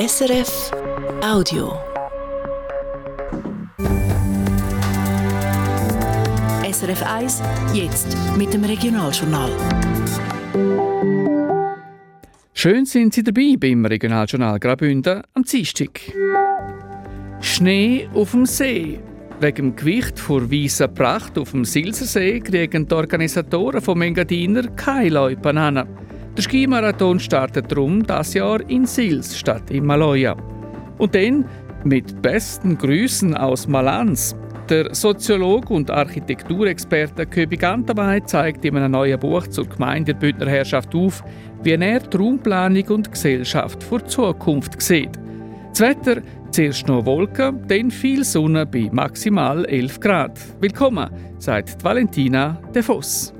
SRF Audio. SRF 1, jetzt mit dem Regionaljournal. Schön sind Sie dabei beim Regionaljournal Graubünden am Dienstag. Schnee auf dem See. Wegen dem Gewicht vor weißer Pracht auf dem Silsersee kriegen die Organisatoren vom Engadiner keine Loipen an. Der Skimarathon startet darum das Jahr in Sils statt in Maloja. Und dann mit besten Grüßen aus Malanz. Der Soziologe und Architekturexperte Köbi Gantabay zeigt in einem neuen Buch zur Gemeinde der Bündner Herrschaft auf, wie er die Raumplanung und Gesellschaft vor Zukunft sieht. Das Wetter, zuerst noch Wolken, dann viel Sonne bei maximal 11 Grad. Willkommen, sagt Valentina De Voss.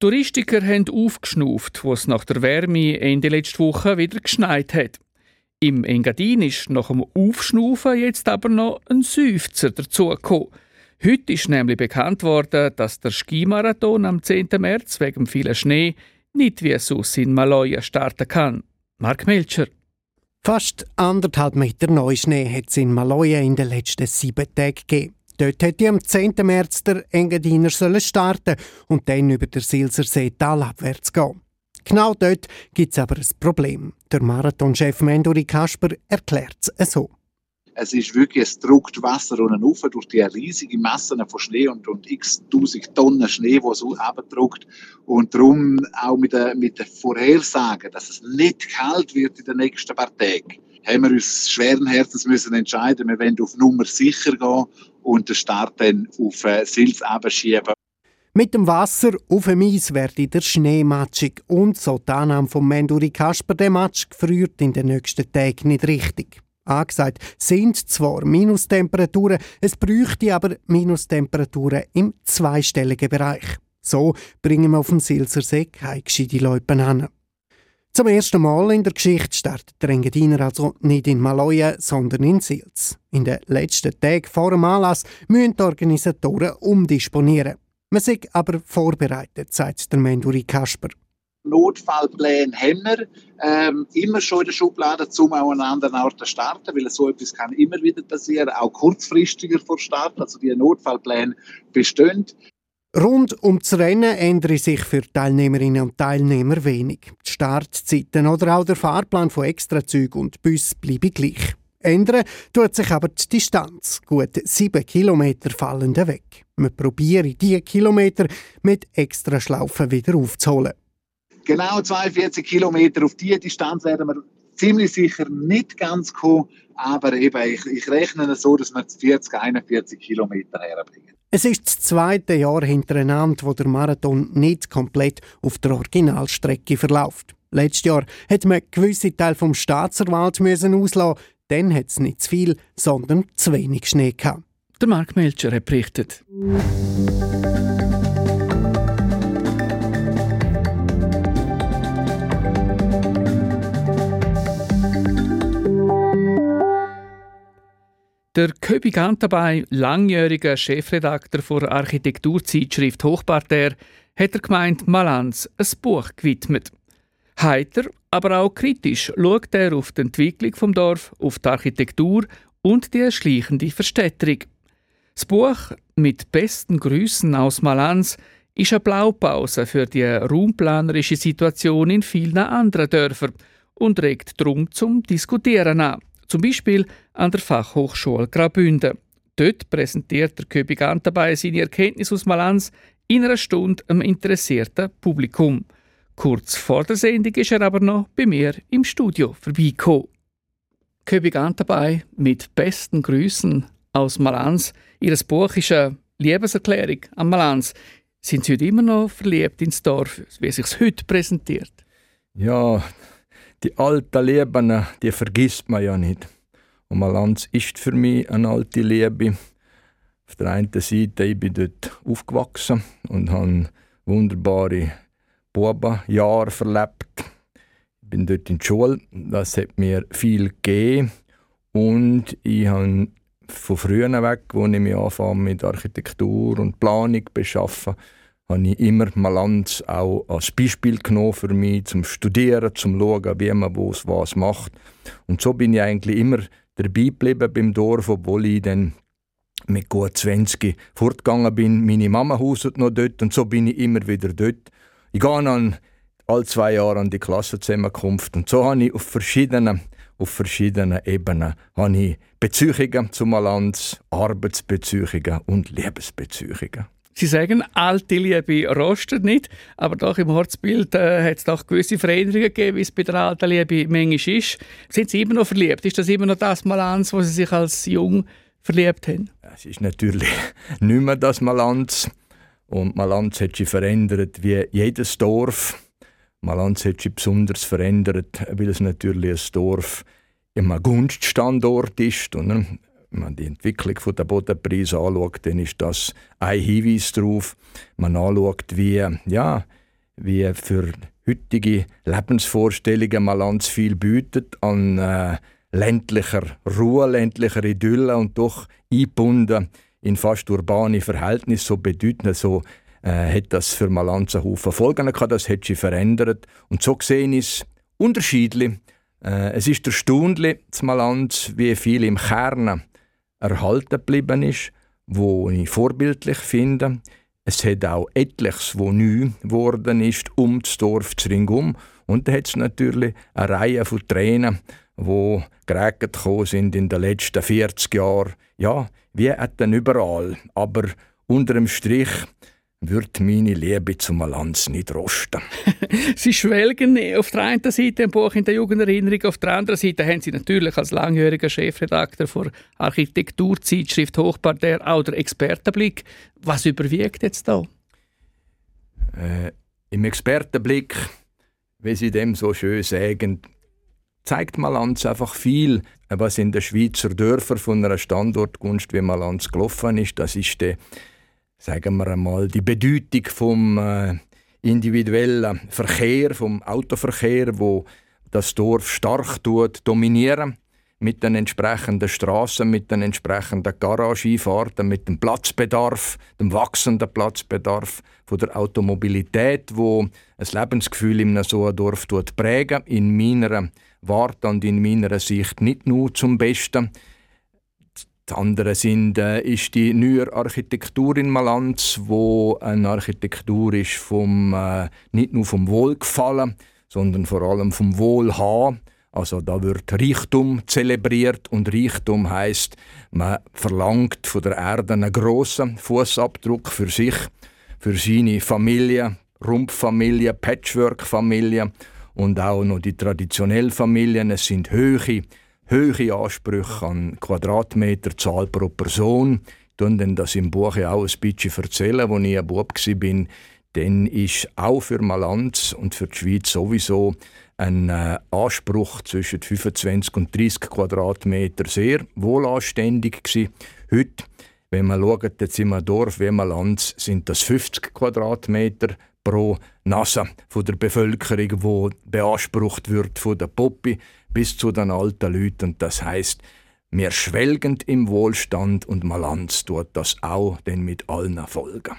Touristiker haben aufgeschnauft, wo es nach der Wärme Ende letzte Woche wieder geschneit hat. Im Engadin ist nach dem Aufschnaufen jetzt aber noch ein Seufzer dazugekommen. Heute ist nämlich bekannt worden, dass der Skimarathon am 10. März wegen vielen Schnee nicht wie sonst in Maloja starten kann. Mark Melcher. Fast anderthalb Meter Neuschnee hat es in Maloja in den letzten sieben Tagen gegeben. Dort hätte am 10. März der Engadiner starten und dann über den Silsersee talabwärts gehen. Genau dort gibt es aber ein Problem. Der Marathonchef Menduri Kasper erklärt es so. Es ist wirklich, es druckt Wasser unten rauf durch die riesigen Massen von Schnee und, und x tausend Tonnen Schnee, die so abdruckt. Und darum auch mit der, mit der Vorhersage, dass es nicht kalt wird in den nächsten paar Tagen, haben wir uns schweren Herzens müssen entscheiden, wir wollen auf Nummer sicher gehen und den Start dann auf äh, Sils abschieben. Mit dem Wasser auf dem Eis werde der Schnee matschig und so die Annahme von Menduri Kasper, der Matsch gefriert in den nächsten Tagen nicht richtig. Angesagt sind zwar Minustemperaturen, es bräuchte aber Minustemperaturen im zweistelligen Bereich. So bringen wir auf dem Silsersee keine gescheite Leute an. Zum ersten Mal in der Geschichte startet der Engadiner also nicht in Maloja, sondern in Sils. In den letzten Tagen vor dem Anlass müssen die Organisatoren umdisponieren. Man sind aber vorbereitet, sagt der Menduri Kasper. Notfallpläne haben wir ähm, immer schon in der Schublade, um auch an anderen Orten zu starten, weil so etwas kann immer wieder passieren, auch kurzfristiger vor Start, also die Notfallpläne bestehen. Rund um das Rennen ändere sich für Teilnehmerinnen und Teilnehmer wenig. Die Startzeiten oder auch der Fahrplan von Extrazügen und Bus bleiben gleich. Ändern tut sich aber die Distanz. Gut sieben Kilometer fallen weg. Wir probieren diese Kilometer mit Extraschlaufen wieder aufzuholen. Genau 42 Kilometer auf diese Distanz werden wir ziemlich sicher nicht ganz kommen, aber eben, ich, ich rechne so, dass wir 40, 41 Kilometer herbringen. Es ist das zweite Jahr hintereinander, wo der Marathon nicht komplett auf der Originalstrecke verläuft. Letztes Jahr hat man gewisse Teile vom Staatserwald müssen auslassen, dann hat es nicht zu viel, sondern zu wenig Schnee gehabt. Der Mark Melcher hat berichtet. Der Köbi Gantabay, langjähriger Chefredakteur der Architekturzeitschrift Hochparterre, hat der Gemeinde Malanz ein Buch gewidmet. Heiter, aber auch kritisch schaut er auf die Entwicklung vom Dorf, auf die Architektur und die schleichende Verstädterung. Das Buch mit besten Grüßen aus Malanz ist eine Blaupause für die raumplanerische Situation in vielen anderen Dörfern und regt darum zum Diskutieren an. Zum Beispiel an der Fachhochschule Graubünden. Dort präsentiert der Köbig dabei seine Erkenntnisse aus Malanz in einer Stunde einem interessierten Publikum. Kurz vor der Sendung ist er aber noch bei mir im Studio vorbeigekommen. Köbig dabei mit besten Grüßen aus Malanz. Ihr Buch ist eine Liebeserklärung an Malanz. Sind Sie heute immer noch verliebt ins Dorf, wie es sich heute präsentiert? Ja, die alten Lieben, die vergisst man ja nicht. Und Malanz ist für mich eine alte Liebe. Auf der einen Seite, ich bin dort aufgewachsen und habe wunderbare Bubenjahre verlebt. Ich bin dort in der Schule. Das hat mir viel gegeben. Und ich habe von früher weg, wo ich mich mit Architektur und Planung beschaffen, habe ich immer Malanz auch als Beispiel genommen für mich, zum Studieren, zum Schauen, wie man was, was macht. Und so bin ich eigentlich immer dabei geblieben beim Dorf, obwohl ich dann mit gut 20 fortgegangen bin. Meine Mama hauset noch dort und so bin ich immer wieder dort. Ich gehe dann alle zwei Jahre an die Klassenzusammenkunft und so habe ich auf verschiedenen, auf verschiedenen Ebenen habe ich Beziehungen zum Malanz, Arbeitsbeziehungen und Liebesbeziehungen. Sie sagen, alte Liebe rostet nicht, aber doch im Ortsbild äh, hat es doch gewisse Veränderungen gegeben, wie es bei der alten Liebe manchmal ist. Sind Sie immer noch verliebt? Ist das immer noch das Malanz, wo Sie sich als jung verliebt haben? Es ist natürlich nicht mehr das Malanz. Und Malanz hat sich verändert wie jedes Dorf. Malanz hat sich besonders verändert, weil es natürlich ein Dorf im Gunststandort ist. Und wenn man die Entwicklung der Bodenpreise anschaut, dann ist das ein Hinweis darauf. Man anschaut, wie, ja, wie für heutige Lebensvorstellungen Malanz viel bietet an äh, ländlicher Ruhe, ländlicher Idylle und doch eingebunden in fast urbane Verhältnisse, so bedeutend, so äh, hat das für Malanz einen Haufen Folgen gehabt, das hat sich verändert. Und so gesehen ist unterschiedlich. Äh, es ist erstaunlich, Malanz, wie viel im Kern erhalten geblieben ist, wo ich vorbildlich finde. Es hat auch etliches, wo neu geworden ist, um das Dorf zu ringum. Und da hat es natürlich eine Reihe von Tränen, die geregnet sind in den letzten 40 Jahren. Ja, wie dann überall. Aber unter dem Strich wird meine Liebe zum Malanz nicht rosten. Sie schwelgen auf der einen Seite im Buch in der Jugenderinnerung, auf der anderen Seite haben Sie natürlich als langjähriger Chefredakteur der Architekturzeitschrift Hochparterre auch der Expertenblick. Was überwiegt jetzt da? Äh, Im Expertenblick, wie Sie dem so schön sagen, zeigt Malanz einfach viel, was in den Schweizer Dörfern von einer Standortgunst wie Malanz gelaufen ist. Das ist der sagen wir einmal, die Bedeutung vom äh, individuellen Verkehr, vom Autoverkehr, wo das Dorf stark tut, dominieren mit den entsprechenden Straßen, mit den entsprechenden Garageeinfahrten, mit dem Platzbedarf, dem wachsenden Platzbedarf von der Automobilität, wo ein Lebensgefühl in so einem Dorf prägen. In meiner Warte und in meiner Sicht nicht nur zum Besten. Das andere sind, äh, ist die neue Architektur in Malanz, wo eine Architektur ist vom, äh, nicht nur vom Wohlgefallen, sondern vor allem vom Wohlhaben. Also da wird Reichtum zelebriert und Reichtum heißt, man verlangt von der Erde einen grossen Fußabdruck für sich, für seine Familie, Rumpffamilie, Patchwork-Familie und auch noch die traditionellen Familien. Es sind höhere hohe Ansprüche an Quadratmeterzahl pro Person. Ich tun das im Buch auch ein bisschen erzählen, als ich ein Bub war. Dann ist auch für Malanz und für die Schweiz sowieso ein äh, Anspruch zwischen 25 und 30 Quadratmeter sehr wohlanständig gewesen. Heute, wenn man schaut, jetzt in einem Dorf wie Malanz, sind das 50 Quadratmeter pro Nase von der Bevölkerung, wo beansprucht wird von der Poppy bis zu den alten Leuten. Und das heißt, wir schwelgen im Wohlstand und Malanz tut das auch denn mit allen Folgen.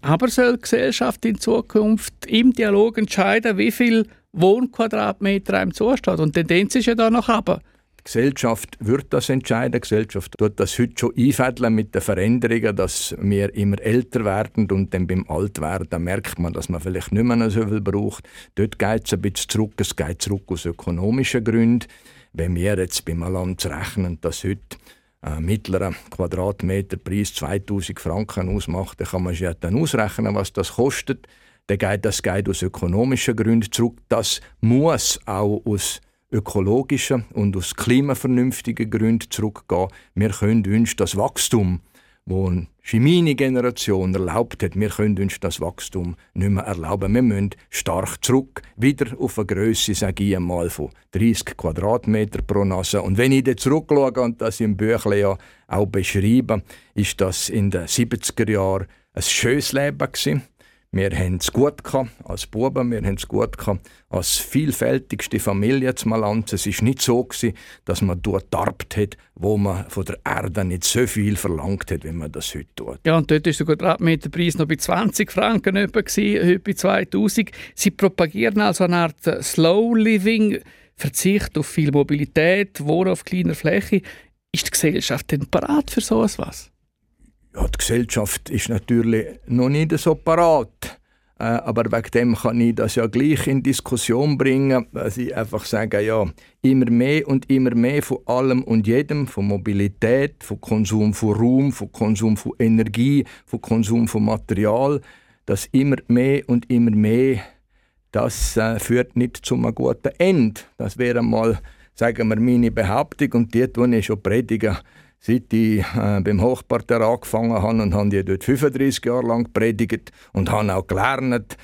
Aber soll die Gesellschaft in Zukunft im Dialog entscheiden, wie viel Wohnquadratmeter einem zusteht? Und die Tendenz ist ja da noch aber. Gesellschaft wird das entscheiden. Die Gesellschaft tut das heute schon einfädeln mit den Veränderungen, dass wir immer älter werden und dann beim Altwerden merkt man, dass man vielleicht nicht mehr so viel braucht. Dort geht es ein bisschen zurück. Es geht zurück aus ökonomischen Gründen. Wenn wir jetzt beim Land rechnen, dass heute ein mittlerer Quadratmeterpreis 2000 Franken ausmacht, dann kann man sich dann ausrechnen, was das kostet. Dann geht das geht aus ökonomischen Gründen zurück. Das muss auch aus ökologischen und aus klimavernünftigen Gründen zurückgehen. Wir können uns das Wachstum, das meine Generation erlaubt hat, wir können uns das Wachstum nicht mehr erlauben. Wir müssen stark zurück, wieder auf eine Größe, sage ich einmal, von 30 Quadratmeter pro Nase. Und wenn ich dann zurückschaue und das im Büchle ja auch beschreibe, ist das in den 70er Jahren ein schönes Leben gewesen. Wir haben es gut gehabt, als Buben, wir haben es gut gehabt, als vielfältigste Familie zu Malanz. Es war nicht so, gewesen, dass man dort darbt hat, wo man von der Erde nicht so viel verlangt hat, wie man das heute tut. Ja, und dort war der Quadratmeterpreis noch bei 20 Franken gewesen, heute bei 2000. Sie propagieren also eine Art Slow Living, Verzicht auf viel Mobilität, Wohnen auf kleiner Fläche. Ist die Gesellschaft denn parat für so etwas? Ja, die Gesellschaft ist natürlich noch nicht so parat. Äh, aber wegen dem kann ich das ja gleich in Diskussion bringen, dass ich einfach sage, ja, immer mehr und immer mehr von allem und jedem, von Mobilität, von Konsum von Raum, von Konsum von Energie, von Konsum von Material, das immer mehr und immer mehr, das äh, führt nicht zu einem guten Ende. Das wäre mal, sagen wir, meine Behauptung und die tue ich schon predigen seit ich äh, beim Hochparterre angefangen habe und habe die dort 35 Jahre lang predigt und habe auch gelernt,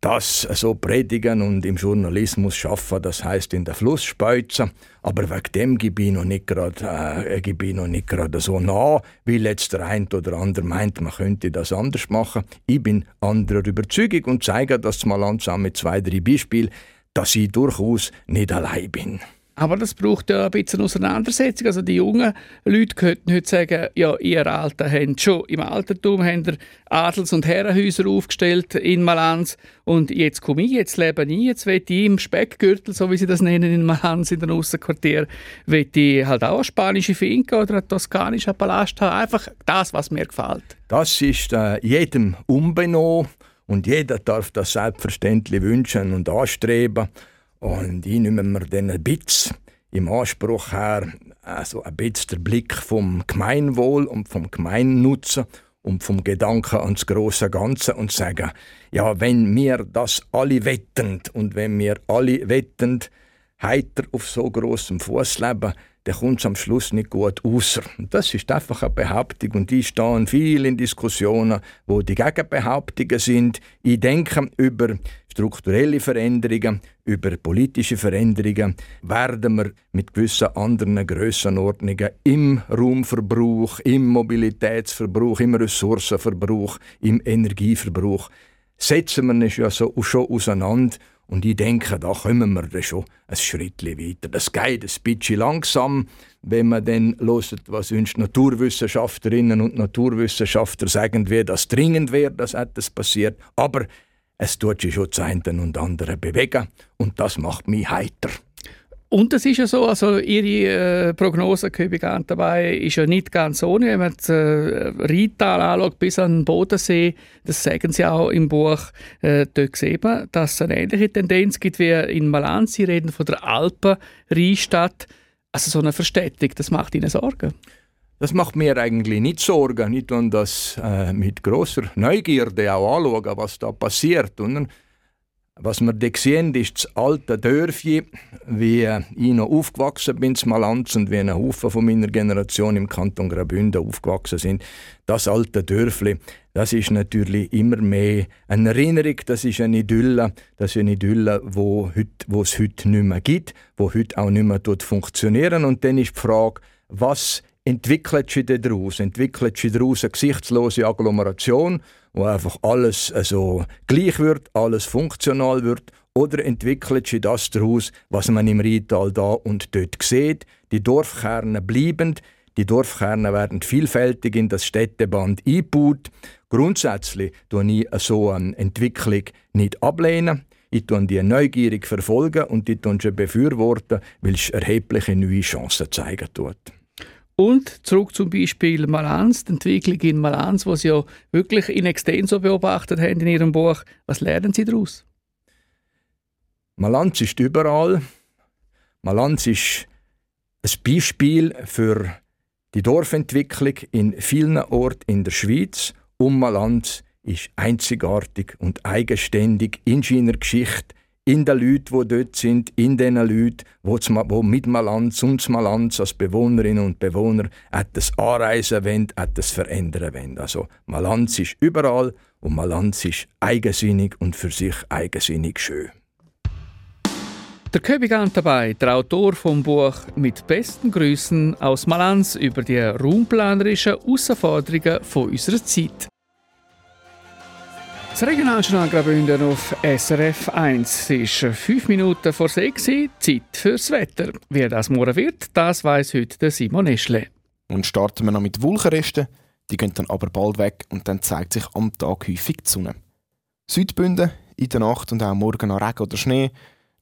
dass so predigen und im Journalismus schaffen, das heißt in der Fluss speuzen. Aber wegen dem gebe ich noch nicht gerade, äh, noch nicht gerade so nah, wie jetzt der eine oder andere meint, man könnte das anders machen. Ich bin anderer Überzeugung und zeige das mal langsam mit zwei, drei Beispielen, dass ich durchaus nicht allein bin. Aber das braucht ja ein bisschen Auseinandersetzung. Also die jungen Leute könnten heute sagen, ja, ihr Alten habt schon im Altertum Adels- und Herrenhäuser aufgestellt in Malanz und jetzt komme ich, jetzt lebe ich, jetzt will ich im Speckgürtel, so wie sie das nennen in Malanz, in den Aussenquartier, will ich halt auch eine spanische Finca oder einen toskanischen Palast haben. Einfach das, was mir gefällt. Das ist äh, jedem unbenommen und jeder darf das selbstverständlich wünschen und anstreben. Und ich nehme mir dann ein bisschen im Anspruch her, also ein bisschen der Blick vom Gemeinwohl und vom Gemeinnutzen und vom Gedanken ans große Ganze und sagen, ja, wenn wir das alle wettend und wenn wir alle wettend heiter auf so großem Fuß leben, dann kommt es am Schluss nicht gut raus. Das ist einfach eine Behauptung und die stehen viel in Diskussionen, wo die Gegenbehauptungen sind. Ich denke über strukturelle Veränderungen, über politische Veränderungen werden wir mit gewissen anderen Grössenordnungen im Raumverbrauch, im Mobilitätsverbrauch, im Ressourcenverbrauch, im Energieverbrauch setzen wir uns ja so schon auseinander und ich denke, da kommen wir dann schon ein Schritt weiter. Das geht ein bisschen langsam, wenn man dann hört, was uns Naturwissenschaftlerinnen und Naturwissenschaftler sagen, wie das dringend wäre, dass etwas passiert. Aber es tut sich schon das eine und andere bewegen und das macht mich heiter. Und es ist ja so, also Ihre äh, Prognose, Köbig dabei, ist ja nicht ganz ohne. Wenn man das äh, Rheintal anschaut, bis an den Bodensee, das sagen Sie auch im Buch, äh, dort sieht man, dass es eine ähnliche Tendenz gibt wie in Malanz. Sie reden von der Alpen-Rheinstadt. Also so eine Verstädtung, das macht Ihnen Sorgen? Das macht mir eigentlich nicht Sorgen. Ich tue das äh, mit großer Neugierde auch anschauen, was da passiert. Und was wir da sehen, ist das alte Dörfchen, wie ich noch aufgewachsen bin in Malanz und wie ein Haufen von meiner Generation im Kanton Graubünden aufgewachsen sind. Das alte Dörfli, das ist natürlich immer mehr eine Erinnerung, das ist eine Idylle, das ist eine Idylle, wo, heute, wo es heute nicht mehr gibt, wo heute auch nicht mehr funktionieren. Und dann ist die Frage, was entwickelt sich daraus? Entwickelt sich daraus eine gesichtslose Agglomeration, wo einfach alles also gleich wird, alles funktional wird, oder entwickelt sich das daraus, was man im Rheintal da und dort sieht? Die Dorfkerne bleiben, die Dorfkerne werden vielfältig in das Städteband eingebaut. Grundsätzlich tue ich so eine Entwicklung nicht ablehnen. Ich tue die neugierig verfolgen und ich tue sie befürworten, weil es erhebliche neue Chancen zeigen tut. Und zurück zum Beispiel Malanz, die Entwicklung in Malanz, was Sie ja wirklich in extenso beobachtet haben in Ihrem Buch. Was lernen Sie daraus? Malanz ist überall. Malanz ist ein Beispiel für die Dorfentwicklung in vielen Orten in der Schweiz. Und Malanz ist einzigartig und eigenständig in seiner Geschichte in den Leuten, die dort sind, in den Leuten, die mit Malanz und Malanz als Bewohnerinnen und Bewohner etwas anreisen wollen, etwas verändern wollen. Also Malanz ist überall und Malanz ist eigensinnig und für sich eigensinnig schön. Der Köbig dabei, der Autor vom Buch «Mit besten Grüßen aus Malanz» über die raumplanerischen Herausforderungen unserer Zeit. Das Regionaljournal Graubünden auf SRF 1 ist fünf Minuten vor sechs. Zeit fürs Wetter. Wie das morgen wird, das weiß heute Simon Eschle. Und starten wir noch mit Wolkenresten. Die gehen dann aber bald weg und dann zeigt sich am Tag häufig die Sonne. Südbünden in der Nacht und auch morgen noch Regen oder Schnee.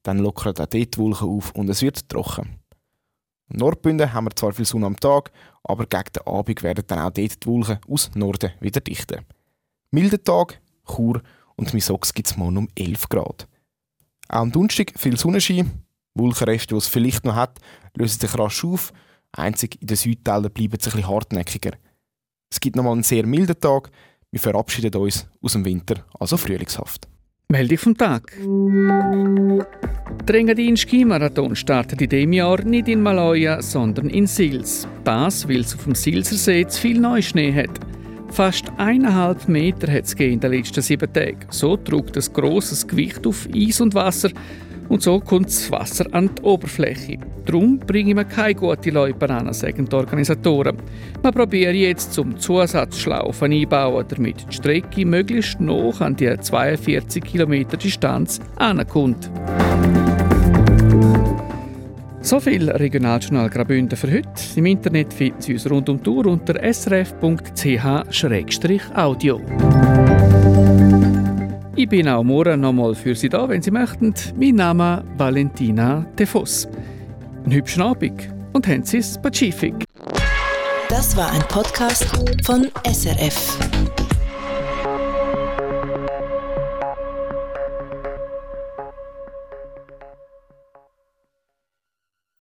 Dann lockern auch dort die Wolken auf und es wird trocken. Nordbünden haben wir zwar viel Sonne am Tag, aber gegen den Abend werden dann auch dort die Wolken aus Norden wieder dichter. Milder Tag, Chur und Misox gibt es morgen um 11 Grad. Auch am Donnerstag viel Sonnenschein. Wolkenreste, die es vielleicht noch hat, lösen sich rasch auf. Einzig in den Südteilen bleiben sie ein hartnäckiger. Es gibt nochmal einen sehr milden Tag. Wir verabschieden uns aus dem Winter, also frühlingshaft. Meldung vom Tag. Der Engadin Skimarathon startet in diesem Jahr nicht in Maloja, sondern in Sils. Das, weil es auf dem Silsersee zu viel Neuschnee hat. Fast eineinhalb Meter hat es in den letzten sieben Tagen. So trug das grosses Gewicht auf Eis und Wasser und so kommt das Wasser an die Oberfläche. Darum bringen wir keine gute Loipe an, sagen die Organisatoren. Wir probieren jetzt zum Zusatzschlaufen einbauen, damit die Strecke möglichst noch an die 42 Kilometer Distanz ankommt. So viel Regionaljournal Graubünden für heute. Im Internet finden Sie uns rund um Tour unter srf.ch-audio. Ich bin auch morgen nochmal für Sie da, wenn Sie möchten. Mein Name ist Valentina Defos. Einen hübschen Abend und haben Sie es Pazifik. Das war ein Podcast von SRF.